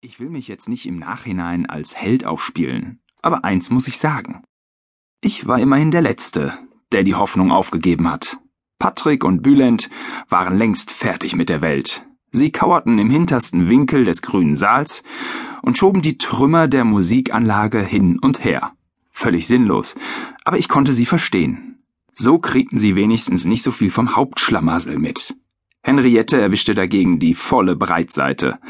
Ich will mich jetzt nicht im Nachhinein als Held aufspielen, aber eins muss ich sagen. Ich war immerhin der Letzte, der die Hoffnung aufgegeben hat. Patrick und Bülent waren längst fertig mit der Welt. Sie kauerten im hintersten Winkel des grünen Saals und schoben die Trümmer der Musikanlage hin und her. Völlig sinnlos, aber ich konnte sie verstehen. So kriegten sie wenigstens nicht so viel vom Hauptschlamassel mit. Henriette erwischte dagegen die volle Breitseite.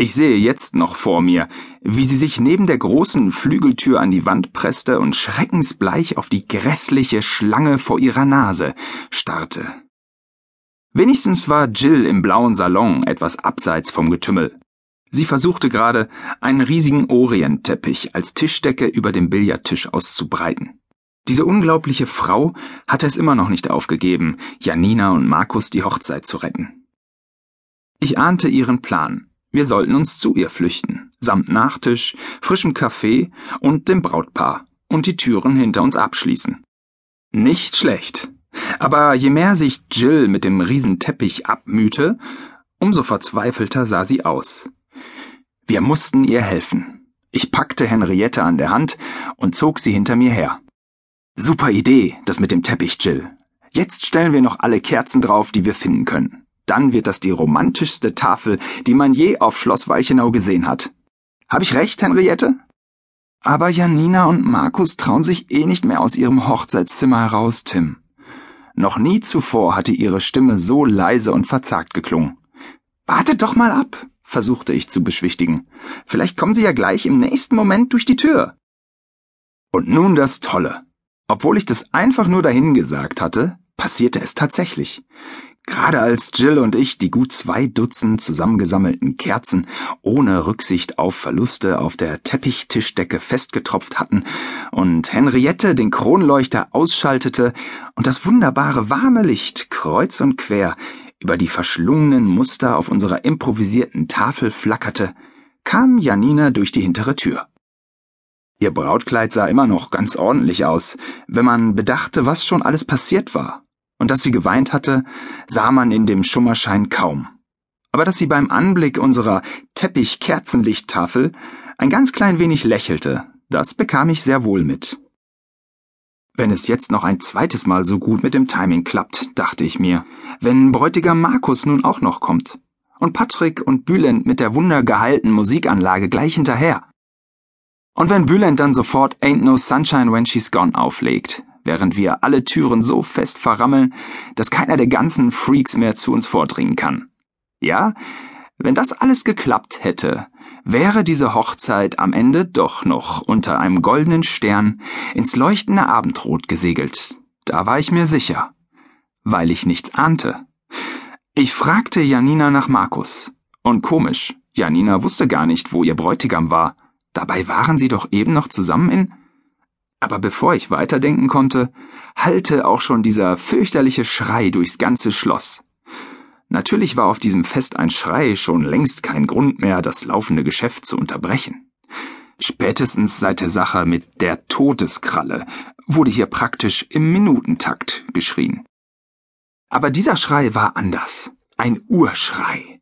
Ich sehe jetzt noch vor mir, wie sie sich neben der großen Flügeltür an die Wand presste und schreckensbleich auf die grässliche Schlange vor ihrer Nase starrte. Wenigstens war Jill im blauen Salon etwas abseits vom Getümmel. Sie versuchte gerade, einen riesigen Orientteppich als Tischdecke über dem Billardtisch auszubreiten. Diese unglaubliche Frau hatte es immer noch nicht aufgegeben, Janina und Markus die Hochzeit zu retten. Ich ahnte ihren Plan. Wir sollten uns zu ihr flüchten, samt Nachtisch, frischem Kaffee und dem Brautpaar und die Türen hinter uns abschließen. Nicht schlecht. Aber je mehr sich Jill mit dem Riesenteppich abmühte, umso verzweifelter sah sie aus. Wir mussten ihr helfen. Ich packte Henriette an der Hand und zog sie hinter mir her. Super Idee, das mit dem Teppich, Jill. Jetzt stellen wir noch alle Kerzen drauf, die wir finden können. Dann wird das die romantischste Tafel, die man je auf Schloss Weichenau gesehen hat. Hab ich recht, Henriette? Aber Janina und Markus trauen sich eh nicht mehr aus ihrem Hochzeitszimmer heraus, Tim. Noch nie zuvor hatte ihre Stimme so leise und verzagt geklungen. Wartet doch mal ab, versuchte ich zu beschwichtigen. Vielleicht kommen sie ja gleich im nächsten Moment durch die Tür. Und nun das Tolle. Obwohl ich das einfach nur dahin gesagt hatte, passierte es tatsächlich. Gerade als Jill und ich die gut zwei Dutzend zusammengesammelten Kerzen ohne Rücksicht auf Verluste auf der Teppichtischdecke festgetropft hatten und Henriette den Kronleuchter ausschaltete und das wunderbare warme Licht kreuz und quer über die verschlungenen Muster auf unserer improvisierten Tafel flackerte, kam Janina durch die hintere Tür. Ihr Brautkleid sah immer noch ganz ordentlich aus, wenn man bedachte, was schon alles passiert war und dass sie geweint hatte, sah man in dem Schummerschein kaum. Aber dass sie beim Anblick unserer Teppich-Kerzenlichttafel ein ganz klein wenig lächelte, das bekam ich sehr wohl mit. Wenn es jetzt noch ein zweites Mal so gut mit dem Timing klappt, dachte ich mir, wenn Bräutigam Markus nun auch noch kommt. Und Patrick und Bülent mit der wundergeheilten Musikanlage gleich hinterher. Und wenn Bülent dann sofort Ain't No Sunshine When She's Gone auflegt, während wir alle Türen so fest verrammeln, dass keiner der ganzen Freaks mehr zu uns vordringen kann. Ja, wenn das alles geklappt hätte, wäre diese Hochzeit am Ende doch noch unter einem goldenen Stern ins leuchtende Abendrot gesegelt. Da war ich mir sicher, weil ich nichts ahnte. Ich fragte Janina nach Markus. Und komisch, Janina wusste gar nicht, wo ihr Bräutigam war. Dabei waren sie doch eben noch zusammen in aber bevor ich weiterdenken konnte, hallte auch schon dieser fürchterliche Schrei durchs ganze Schloss. Natürlich war auf diesem Fest ein Schrei schon längst kein Grund mehr, das laufende Geschäft zu unterbrechen. Spätestens seit der Sache mit der Todeskralle wurde hier praktisch im Minutentakt geschrien. Aber dieser Schrei war anders. Ein Urschrei.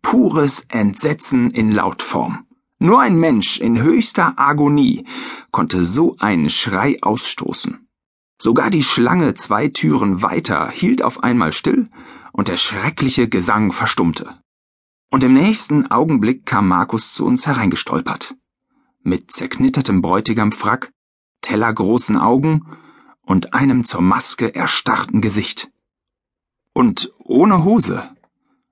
Pures Entsetzen in Lautform. Nur ein Mensch in höchster Agonie konnte so einen Schrei ausstoßen. Sogar die Schlange zwei Türen weiter hielt auf einmal still und der schreckliche Gesang verstummte. Und im nächsten Augenblick kam Markus zu uns hereingestolpert. Mit zerknittertem Bräutigamfrack, tellergroßen Augen und einem zur Maske erstarrten Gesicht. Und ohne Hose.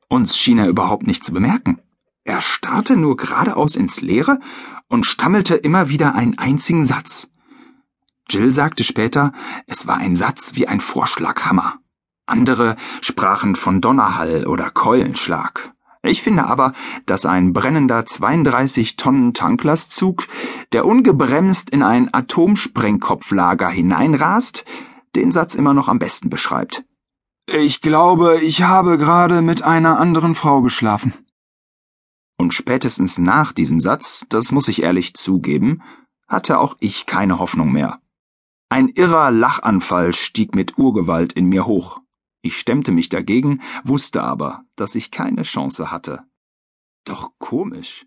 Uns schien er überhaupt nicht zu bemerken. Er starrte nur geradeaus ins Leere und stammelte immer wieder einen einzigen Satz. Jill sagte später, es war ein Satz wie ein Vorschlaghammer. Andere sprachen von Donnerhall oder Keulenschlag. Ich finde aber, dass ein brennender 32 Tonnen Tanklastzug, der ungebremst in ein Atomsprengkopflager hineinrast, den Satz immer noch am besten beschreibt. Ich glaube, ich habe gerade mit einer anderen Frau geschlafen. Und spätestens nach diesem Satz, das muss ich ehrlich zugeben, hatte auch ich keine Hoffnung mehr. Ein irrer Lachanfall stieg mit Urgewalt in mir hoch. Ich stemmte mich dagegen, wusste aber, dass ich keine Chance hatte. Doch komisch.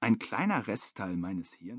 Ein kleiner Restteil meines Hirns